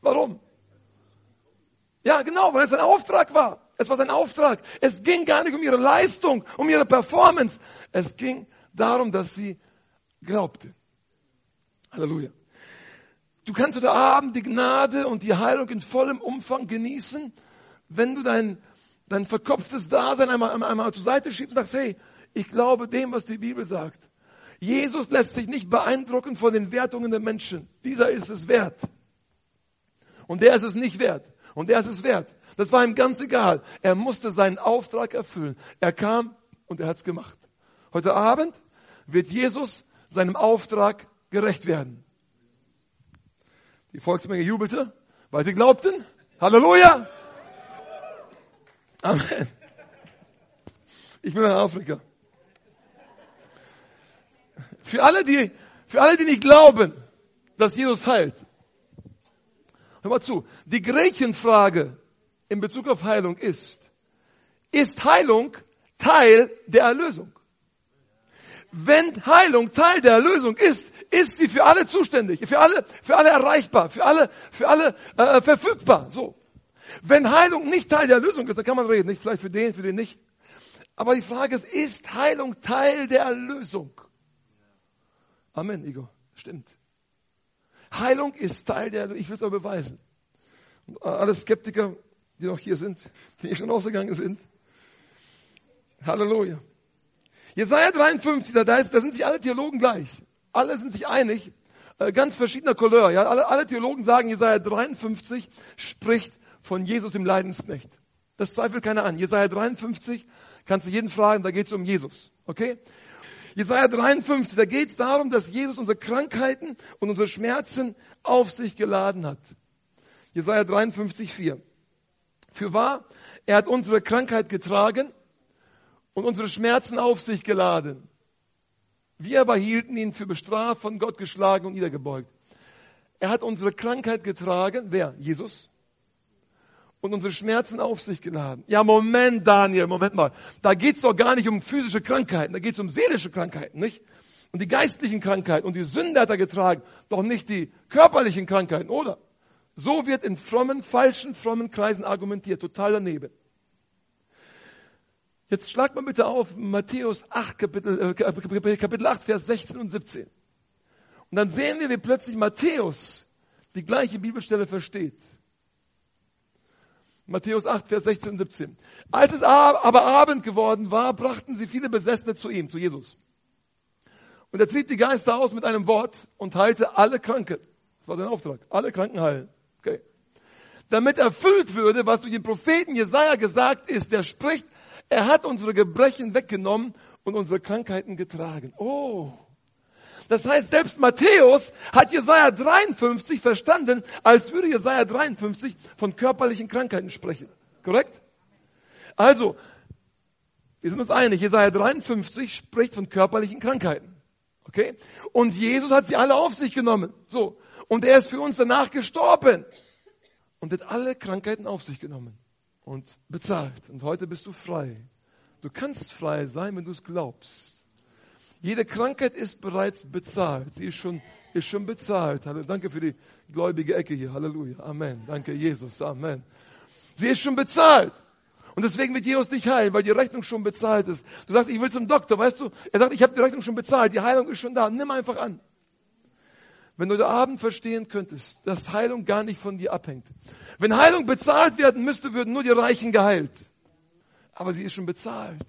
[SPEAKER 1] Warum? Ja, genau, weil es ein Auftrag war. Es war sein Auftrag. Es ging gar nicht um ihre Leistung, um ihre Performance. Es ging darum, dass sie glaubte. Halleluja. Du kannst heute Abend die Gnade und die Heilung in vollem Umfang genießen, wenn du dein, dein verkopftes Dasein einmal, einmal, einmal zur Seite schiebst und sagst, hey, ich glaube dem, was die Bibel sagt. Jesus lässt sich nicht beeindrucken von den Wertungen der Menschen. Dieser ist es wert. Und der ist es nicht wert. Und der ist es wert. Das war ihm ganz egal. Er musste seinen Auftrag erfüllen. Er kam und er hat's gemacht. Heute Abend wird Jesus seinem Auftrag gerecht werden. Die Volksmenge jubelte, weil sie glaubten. Halleluja! Amen. Ich will nach Afrika. Für alle, die, für alle, die nicht glauben, dass Jesus heilt. Hör mal zu. Die Gretchenfrage in Bezug auf Heilung ist, ist Heilung Teil der Erlösung? Wenn Heilung Teil der Erlösung ist, ist sie für alle zuständig, für alle, für alle erreichbar, für alle, für alle äh, verfügbar. So. Wenn Heilung nicht Teil der Erlösung ist, dann kann man reden, nicht vielleicht für den, für den nicht. Aber die Frage ist, ist Heilung Teil der Erlösung? Amen, Igor. Stimmt. Heilung ist Teil der, ich will es aber beweisen. Und alle Skeptiker, die noch hier sind, die hier schon ausgegangen sind. Halleluja. Jesaja 53, da, da, da sind sich alle Theologen gleich. Alle sind sich einig, äh, ganz verschiedener Couleur. Ja? Alle, alle Theologen sagen, Jesaja 53 spricht von Jesus dem Leidensknecht. Das zweifelt keiner an. Jesaja 53 kannst du jeden fragen, da geht es um Jesus. Okay? Jesaja 53, da geht es darum, dass Jesus unsere Krankheiten und unsere Schmerzen auf sich geladen hat. Jesaja 53, 4. Für wahr, er hat unsere Krankheit getragen und unsere Schmerzen auf sich geladen. Wir aber hielten ihn für bestraft, von Gott geschlagen und niedergebeugt. Er hat unsere Krankheit getragen. Wer? Jesus und unsere Schmerzen auf sich geladen. Ja, Moment, Daniel, Moment mal. Da geht's doch gar nicht um physische Krankheiten, da geht's um seelische Krankheiten, nicht? Und die geistlichen Krankheiten und die Sünde hat er getragen, doch nicht die körperlichen Krankheiten, oder? So wird in frommen, falschen, frommen Kreisen argumentiert, total daneben. Jetzt schlagt mal bitte auf Matthäus 8, Kapitel, äh, Kapitel 8, Vers 16 und 17. Und dann sehen wir, wie plötzlich Matthäus die gleiche Bibelstelle versteht. Matthäus 8, Vers 16 und 17. Als es aber Abend geworden war, brachten sie viele Besessene zu ihm, zu Jesus. Und er trieb die Geister aus mit einem Wort und heilte alle Kranken. Das war sein Auftrag. Alle Kranken heilen. Okay. Damit erfüllt würde, was durch den Propheten Jesaja gesagt ist, der spricht, er hat unsere Gebrechen weggenommen und unsere Krankheiten getragen. Oh. Das heißt, selbst Matthäus hat Jesaja 53 verstanden, als würde Jesaja 53 von körperlichen Krankheiten sprechen. Korrekt? Also, wir sind uns einig, Jesaja 53 spricht von körperlichen Krankheiten. Okay? Und Jesus hat sie alle auf sich genommen. So. Und er ist für uns danach gestorben. Und hat alle Krankheiten auf sich genommen. Und bezahlt. Und heute bist du frei. Du kannst frei sein, wenn du es glaubst. Jede Krankheit ist bereits bezahlt. Sie ist schon, ist schon bezahlt. Danke für die gläubige Ecke hier. Halleluja. Amen. Danke, Jesus. Amen. Sie ist schon bezahlt. Und deswegen wird Jesus dich heilen, weil die Rechnung schon bezahlt ist. Du sagst, ich will zum Doktor, weißt du? Er sagt, ich habe die Rechnung schon bezahlt, die Heilung ist schon da. Nimm einfach an. Wenn du heute Abend verstehen könntest, dass Heilung gar nicht von dir abhängt. Wenn Heilung bezahlt werden müsste, würden nur die Reichen geheilt. Aber sie ist schon bezahlt.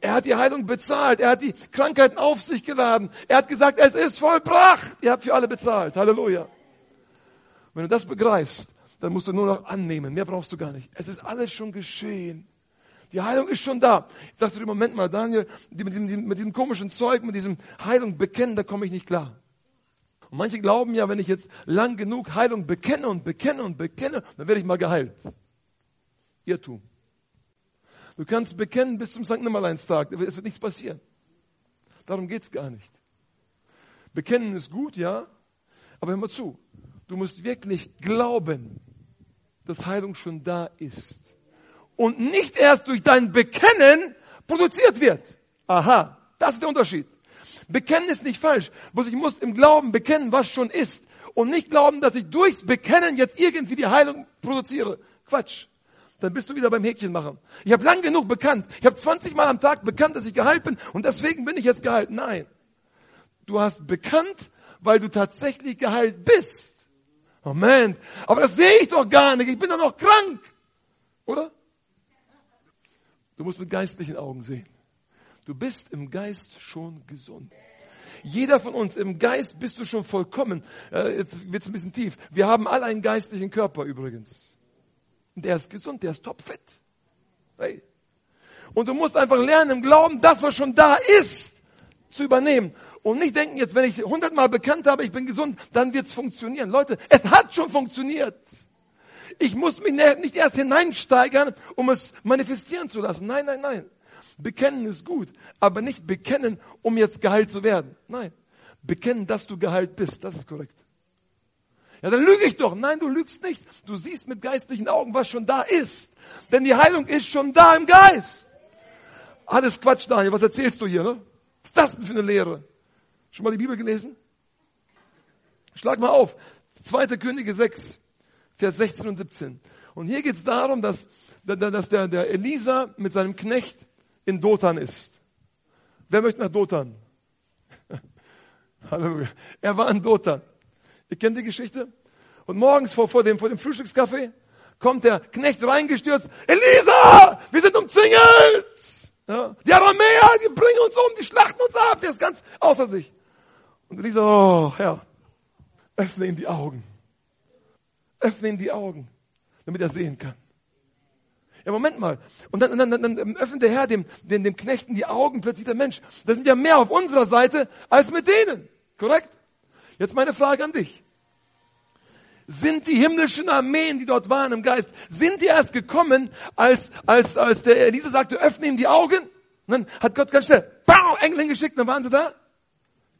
[SPEAKER 1] Er hat die Heilung bezahlt. Er hat die Krankheiten auf sich geladen. Er hat gesagt, es ist vollbracht. Ihr habt für alle bezahlt. Halleluja. Wenn du das begreifst, dann musst du nur noch annehmen. Mehr brauchst du gar nicht. Es ist alles schon geschehen. Die Heilung ist schon da. Ich dachte im Moment mal, Daniel, mit diesem, mit diesem komischen Zeug, mit diesem Heilung bekennen, da komme ich nicht klar. Und manche glauben ja, wenn ich jetzt lang genug Heilung bekenne und bekenne und bekenne, dann werde ich mal geheilt. Irrtum. Du kannst bekennen bis zum St. Nimmerleinstag. Es wird nichts passieren. Darum geht's gar nicht. Bekennen ist gut, ja. Aber hör mal zu. Du musst wirklich glauben, dass Heilung schon da ist. Und nicht erst durch dein Bekennen produziert wird. Aha. Das ist der Unterschied. Bekennen ist nicht falsch. Bloß ich muss im Glauben bekennen, was schon ist. Und nicht glauben, dass ich durchs Bekennen jetzt irgendwie die Heilung produziere. Quatsch dann bist du wieder beim Häkchen machen. Ich habe lang genug bekannt. Ich habe 20 Mal am Tag bekannt, dass ich geheilt bin und deswegen bin ich jetzt geheilt. Nein. Du hast bekannt, weil du tatsächlich geheilt bist. Moment. Aber das sehe ich doch gar nicht. Ich bin doch noch krank. Oder? Du musst mit geistlichen Augen sehen. Du bist im Geist schon gesund. Jeder von uns, im Geist bist du schon vollkommen. Äh, jetzt wird's ein bisschen tief. Wir haben alle einen geistlichen Körper übrigens. Und der ist gesund, der ist topfit. Hey. Und du musst einfach lernen im Glauben, das was schon da ist, zu übernehmen. Und nicht denken, jetzt wenn ich hundertmal bekannt habe, ich bin gesund, dann wird's funktionieren. Leute, es hat schon funktioniert. Ich muss mich nicht erst hineinsteigern, um es manifestieren zu lassen. Nein, nein, nein. Bekennen ist gut, aber nicht bekennen, um jetzt geheilt zu werden. Nein. Bekennen, dass du geheilt bist. Das ist korrekt. Ja, dann lüge ich doch. Nein, du lügst nicht. Du siehst mit geistlichen Augen, was schon da ist. Denn die Heilung ist schon da im Geist. Alles Quatsch, Daniel. Was erzählst du hier, ne? Was ist das denn für eine Lehre? Schon mal die Bibel gelesen? Schlag mal auf. 2. Könige 6, Vers 16 und 17. Und hier geht es darum, dass, dass der, der Elisa mit seinem Knecht in Dothan ist. Wer möchte nach Dothan? Halleluja. Er war in Dothan. Ihr kennt die Geschichte? Und morgens vor, vor, dem, vor dem Frühstückskaffee kommt der Knecht reingestürzt. Elisa, wir sind umzingelt. Ja, die Aramäer, die bringen uns um, die schlachten uns ab. Der ist ganz außer sich. Und Elisa, oh Herr, öffne ihm die Augen. Öffne ihm die Augen, damit er sehen kann. Ja, Moment mal. Und dann, dann, dann, dann öffnet der Herr dem, dem, dem Knechten die Augen, plötzlich der Mensch. Das sind ja mehr auf unserer Seite als mit denen. Korrekt? Jetzt meine Frage an dich. Sind die himmlischen Armeen, die dort waren im Geist, sind die erst gekommen, als, als, als der Elise sagte, öffne ihm die Augen? Und dann hat Gott ganz schnell, bau, Engel hingeschickt, dann waren sie da?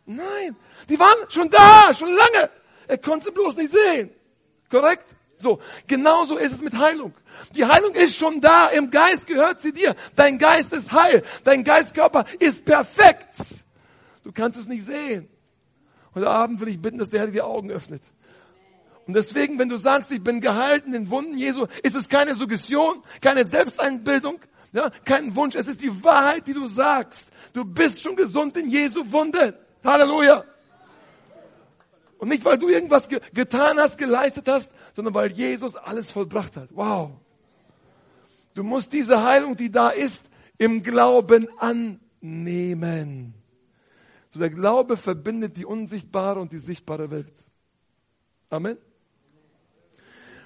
[SPEAKER 1] Nein. Die waren schon da, schon lange. Er konnte sie bloß nicht sehen. Korrekt? So, genauso ist es mit Heilung. Die Heilung ist schon da, im Geist gehört sie dir. Dein Geist ist heil, dein Geistkörper ist perfekt. Du kannst es nicht sehen. Heute Abend will ich bitten, dass der Herr dir die Augen öffnet. Und deswegen, wenn du sagst, ich bin geheilt in den Wunden Jesu, ist es keine Suggestion, keine Selbsteinbildung, ja, kein Wunsch. Es ist die Wahrheit, die du sagst. Du bist schon gesund in Jesu Wunden. Halleluja. Und nicht, weil du irgendwas ge getan hast, geleistet hast, sondern weil Jesus alles vollbracht hat. Wow. Du musst diese Heilung, die da ist, im Glauben annehmen. So der Glaube verbindet die unsichtbare und die sichtbare Welt. Amen.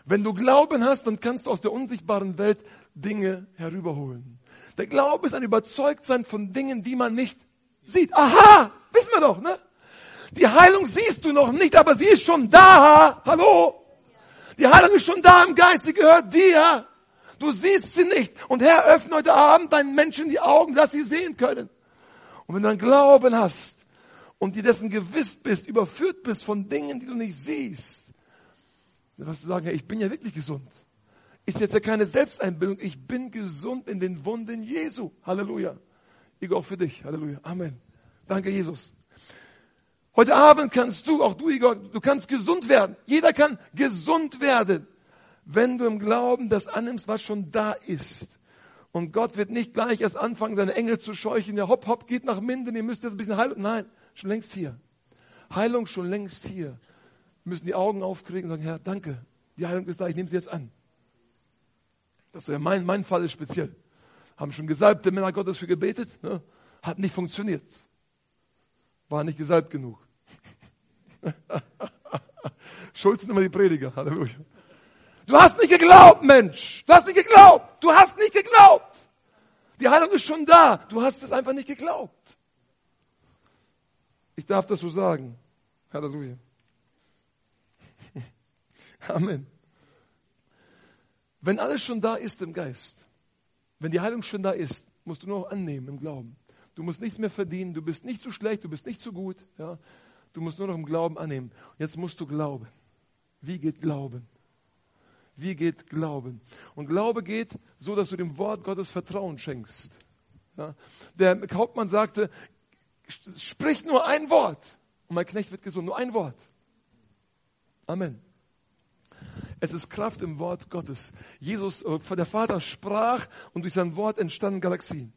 [SPEAKER 1] Wenn du Glauben hast, dann kannst du aus der unsichtbaren Welt Dinge herüberholen. Der Glaube ist ein Überzeugtsein von Dingen, die man nicht sieht. Aha, wissen wir doch, ne? Die Heilung siehst du noch nicht, aber sie ist schon da. Hallo? Die Heilung ist schon da im Geist, sie gehört dir. Du siehst sie nicht. Und Herr, öffne heute Abend deinen Menschen die Augen, dass sie sehen können. Und wenn du einen Glauben hast und dir dessen gewiss bist, überführt bist von Dingen, die du nicht siehst, dann wirst du sagen, ja, ich bin ja wirklich gesund. Ist jetzt ja keine Selbsteinbildung. Ich bin gesund in den Wunden Jesu. Halleluja. Igor, auch für dich. Halleluja. Amen. Danke, Jesus. Heute Abend kannst du, auch du, Igor, du kannst gesund werden. Jeder kann gesund werden, wenn du im Glauben das annimmst, was schon da ist. Und Gott wird nicht gleich erst anfangen, seine Engel zu scheuchen. Ja, hopp, hopp, geht nach Minden, ihr müsst jetzt ein bisschen Heilung. Nein, schon längst hier. Heilung schon längst hier. Wir müssen die Augen aufkriegen und sagen, Herr, danke. Die Heilung ist da, ich nehme sie jetzt an. Das wäre mein, mein Fall ist speziell. Haben schon gesalbte Männer Gottes für gebetet, ne? hat nicht funktioniert. War nicht gesalbt genug. Schuld sind immer die Prediger. Halleluja. Du hast nicht geglaubt, Mensch. Du hast nicht geglaubt. Du hast nicht geglaubt. Die Heilung ist schon da. Du hast es einfach nicht geglaubt. Ich darf das so sagen. Halleluja. Amen. Wenn alles schon da ist im Geist, wenn die Heilung schon da ist, musst du nur noch annehmen im Glauben. Du musst nichts mehr verdienen, du bist nicht zu schlecht, du bist nicht zu gut. Ja? Du musst nur noch im Glauben annehmen. Jetzt musst du glauben. Wie geht Glauben? Wie geht Glauben? Und Glaube geht so, dass du dem Wort Gottes Vertrauen schenkst. Ja? Der Hauptmann sagte, sprich nur ein Wort und mein Knecht wird gesund. Nur ein Wort. Amen. Es ist Kraft im Wort Gottes. Jesus, äh, der Vater sprach und durch sein Wort entstanden Galaxien.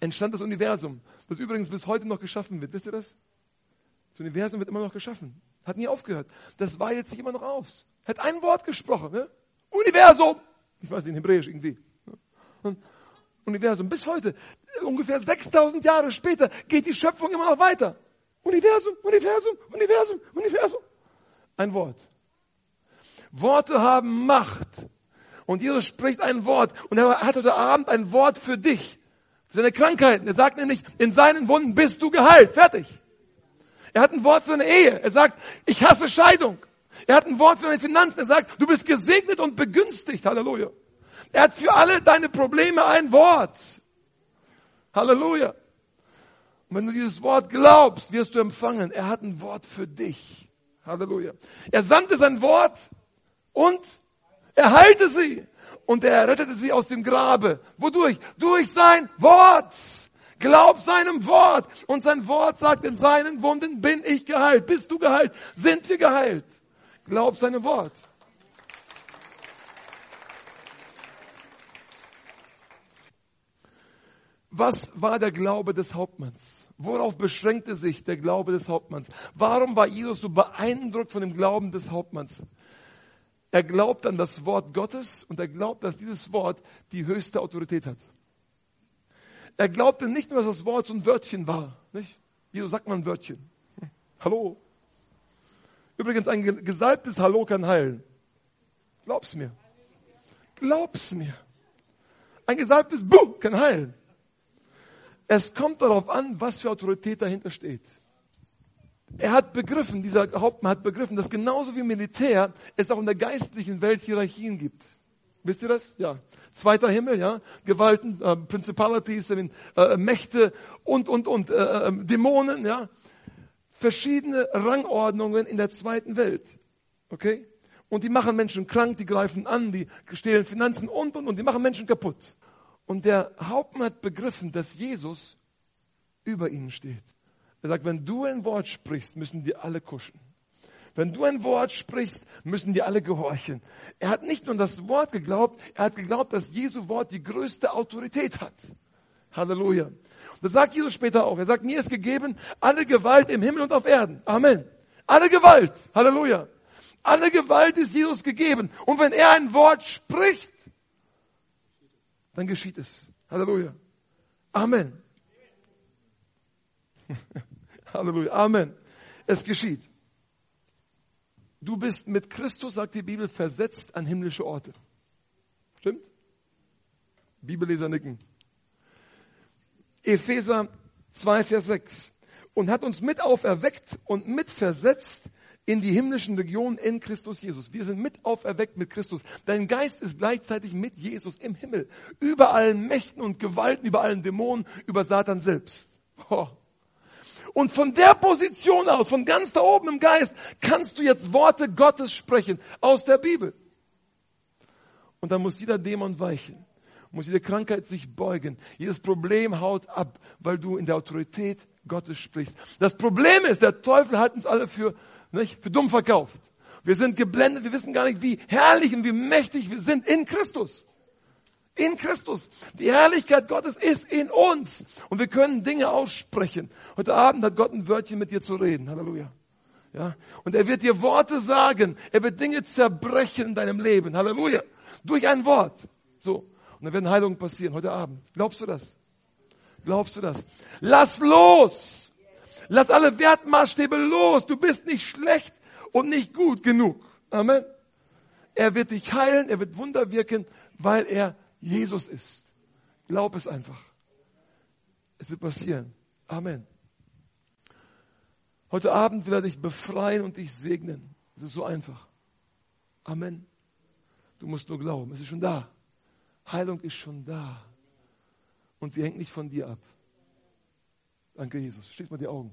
[SPEAKER 1] Entstand das Universum, das übrigens bis heute noch geschaffen wird. Wisst ihr das? Universum wird immer noch geschaffen. Hat nie aufgehört. Das war jetzt nicht immer noch aus. Hat ein Wort gesprochen. Ne? Universum. Ich weiß nicht, in Hebräisch irgendwie. Universum. Bis heute, ungefähr 6000 Jahre später, geht die Schöpfung immer noch weiter. Universum, Universum, Universum, Universum. Ein Wort. Worte haben Macht. Und Jesus spricht ein Wort. Und er hat heute Abend ein Wort für dich. Für deine Krankheiten. Er sagt nämlich, in seinen Wunden bist du geheilt. Fertig. Er hat ein Wort für eine Ehe. Er sagt, ich hasse Scheidung. Er hat ein Wort für deine Finanzen. Er sagt, du bist gesegnet und begünstigt. Halleluja. Er hat für alle deine Probleme ein Wort. Halleluja. Und wenn du dieses Wort glaubst, wirst du empfangen. Er hat ein Wort für dich. Halleluja. Er sandte sein Wort und er heilte sie. Und er rettete sie aus dem Grabe. Wodurch? Durch sein Wort. Glaub seinem Wort. Und sein Wort sagt, in seinen Wunden bin ich geheilt. Bist du geheilt? Sind wir geheilt? Glaub seinem Wort. Was war der Glaube des Hauptmanns? Worauf beschränkte sich der Glaube des Hauptmanns? Warum war Jesus so beeindruckt von dem Glauben des Hauptmanns? Er glaubt an das Wort Gottes und er glaubt, dass dieses Wort die höchste Autorität hat. Er glaubte nicht nur, dass das Wort so ein Wörtchen war. Nicht? Jesus sagt mal ein Wörtchen. Hallo. Übrigens, ein gesalbtes Hallo kann heilen. Glaub's mir. Glaub's mir. Ein gesalbtes Buh kann heilen. Es kommt darauf an, was für Autorität dahinter steht. Er hat begriffen, dieser Hauptmann hat begriffen, dass genauso wie Militär es auch in der geistlichen Welt Hierarchien gibt. Wisst ihr das? Ja. Zweiter Himmel, ja. Gewalten, äh, Principalities, äh, Mächte und, und, und, äh, äh, Dämonen, ja. Verschiedene Rangordnungen in der zweiten Welt. Okay? Und die machen Menschen krank, die greifen an, die stehlen Finanzen und, und, und, die machen Menschen kaputt. Und der Hauptmann hat begriffen, dass Jesus über ihnen steht. Er sagt, wenn du ein Wort sprichst, müssen die alle kuschen. Wenn du ein Wort sprichst, müssen die alle gehorchen. Er hat nicht nur das Wort geglaubt, er hat geglaubt, dass Jesu Wort die größte Autorität hat. Halleluja. Und das sagt Jesus später auch. Er sagt, mir ist gegeben alle Gewalt im Himmel und auf Erden. Amen. Alle Gewalt. Halleluja. Alle Gewalt ist Jesus gegeben. Und wenn er ein Wort spricht, dann geschieht es. Halleluja. Amen. Halleluja. Amen. Es geschieht. Du bist mit Christus, sagt die Bibel, versetzt an himmlische Orte. Stimmt? Bibelleser nicken. Epheser 2, Vers 6. Und hat uns mit auferweckt und mit versetzt in die himmlischen Regionen in Christus Jesus. Wir sind mit auferweckt mit Christus. Dein Geist ist gleichzeitig mit Jesus im Himmel. Über allen Mächten und Gewalten, über allen Dämonen, über Satan selbst. Oh. Und von der Position aus, von ganz da oben im Geist, kannst du jetzt Worte Gottes sprechen aus der Bibel. Und dann muss jeder Dämon weichen, muss jede Krankheit sich beugen, jedes Problem haut ab, weil du in der Autorität Gottes sprichst. Das Problem ist, der Teufel hat uns alle für, nicht, für dumm verkauft. Wir sind geblendet, wir wissen gar nicht, wie herrlich und wie mächtig wir sind in Christus in Christus. Die Herrlichkeit Gottes ist in uns. Und wir können Dinge aussprechen. Heute Abend hat Gott ein Wörtchen mit dir zu reden. Halleluja. Ja. Und er wird dir Worte sagen. Er wird Dinge zerbrechen in deinem Leben. Halleluja. Durch ein Wort. So. Und dann werden Heilungen passieren heute Abend. Glaubst du das? Glaubst du das? Lass los. Lass alle Wertmaßstäbe los. Du bist nicht schlecht und nicht gut genug. Amen. Er wird dich heilen, er wird Wunder wirken, weil er Jesus ist. Glaub es einfach. Es wird passieren. Amen. Heute Abend will er dich befreien und dich segnen. Es ist so einfach. Amen. Du musst nur glauben. Es ist schon da. Heilung ist schon da. Und sie hängt nicht von dir ab. Danke, Jesus. Schließ mal die Augen.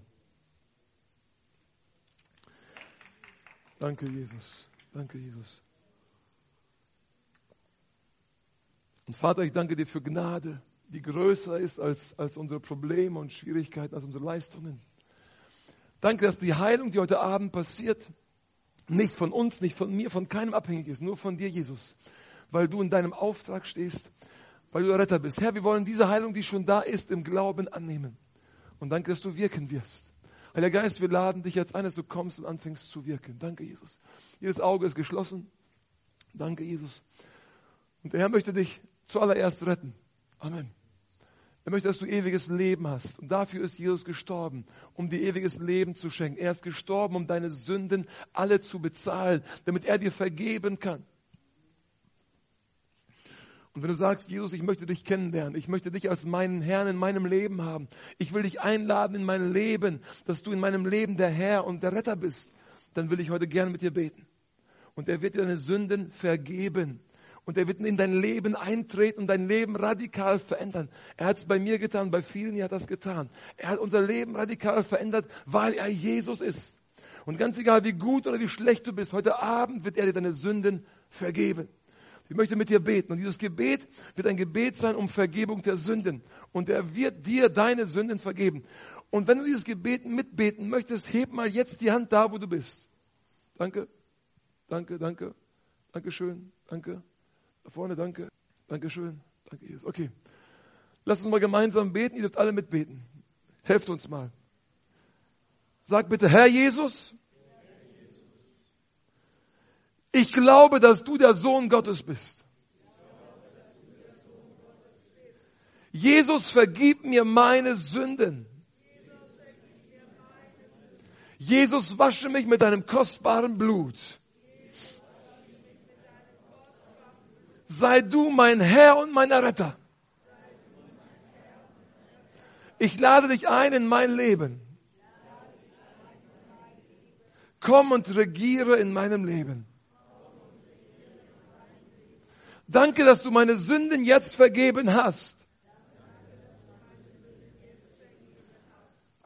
[SPEAKER 1] Danke, Jesus. Danke, Jesus. Und Vater, ich danke dir für Gnade, die größer ist als, als unsere Probleme und Schwierigkeiten, als unsere Leistungen. Danke, dass die Heilung, die heute Abend passiert, nicht von uns, nicht von mir, von keinem abhängig ist, nur von dir, Jesus. Weil du in deinem Auftrag stehst, weil du der Retter bist. Herr, wir wollen diese Heilung, die schon da ist, im Glauben annehmen. Und danke, dass du wirken wirst. Heiliger Geist, wir laden dich jetzt ein, dass du kommst und anfängst zu wirken. Danke, Jesus. Jedes Auge ist geschlossen. Danke, Jesus. Und der Herr möchte dich zuallererst retten. Amen. Er möchte, dass du ewiges Leben hast. Und dafür ist Jesus gestorben, um dir ewiges Leben zu schenken. Er ist gestorben, um deine Sünden alle zu bezahlen, damit er dir vergeben kann. Und wenn du sagst, Jesus, ich möchte dich kennenlernen, ich möchte dich als meinen Herrn in meinem Leben haben, ich will dich einladen in mein Leben, dass du in meinem Leben der Herr und der Retter bist, dann will ich heute gerne mit dir beten. Und er wird dir deine Sünden vergeben Und er wird in dein Leben eintreten und dein Leben radikal verändern. Er hat es bei mir getan, bei vielen hat er das getan. Er hat unser Leben radikal verändert, weil er Jesus ist. Und ganz egal, wie gut oder wie schlecht du bist, heute Abend wird er dir deine Sünden vergeben. Ich möchte mit dir beten. Und dieses Gebet wird ein Gebet sein um Vergebung der Sünden. Und er wird dir deine Sünden vergeben. Und wenn du dieses Gebet mitbeten möchtest, heb mal jetzt die Hand da, wo du bist. Danke, danke, danke, danke schön, danke. Da vorne, danke, danke schön, danke Jesus. Okay, lass uns mal gemeinsam beten. Ihr dürft alle mitbeten. Helft uns mal. Sag bitte, Herr Jesus, ich glaube, dass du der Sohn Gottes bist. Jesus, vergib mir meine Sünden. Jesus, wasche mich mit deinem kostbaren Blut. Sei du mein Herr und mein Retter. Ich lade dich ein in mein Leben. Komm und regiere in meinem Leben. Danke, dass du meine Sünden jetzt vergeben hast.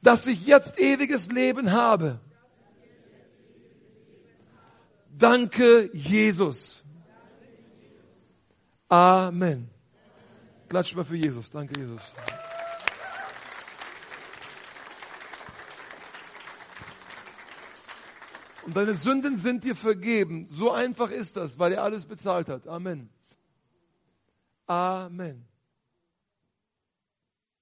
[SPEAKER 1] Dass ich jetzt ewiges Leben habe. Danke, Jesus. Amen. Klatsch mal für Jesus. Danke, Jesus. Und deine Sünden sind dir vergeben. So einfach ist das, weil er alles bezahlt hat. Amen. Amen.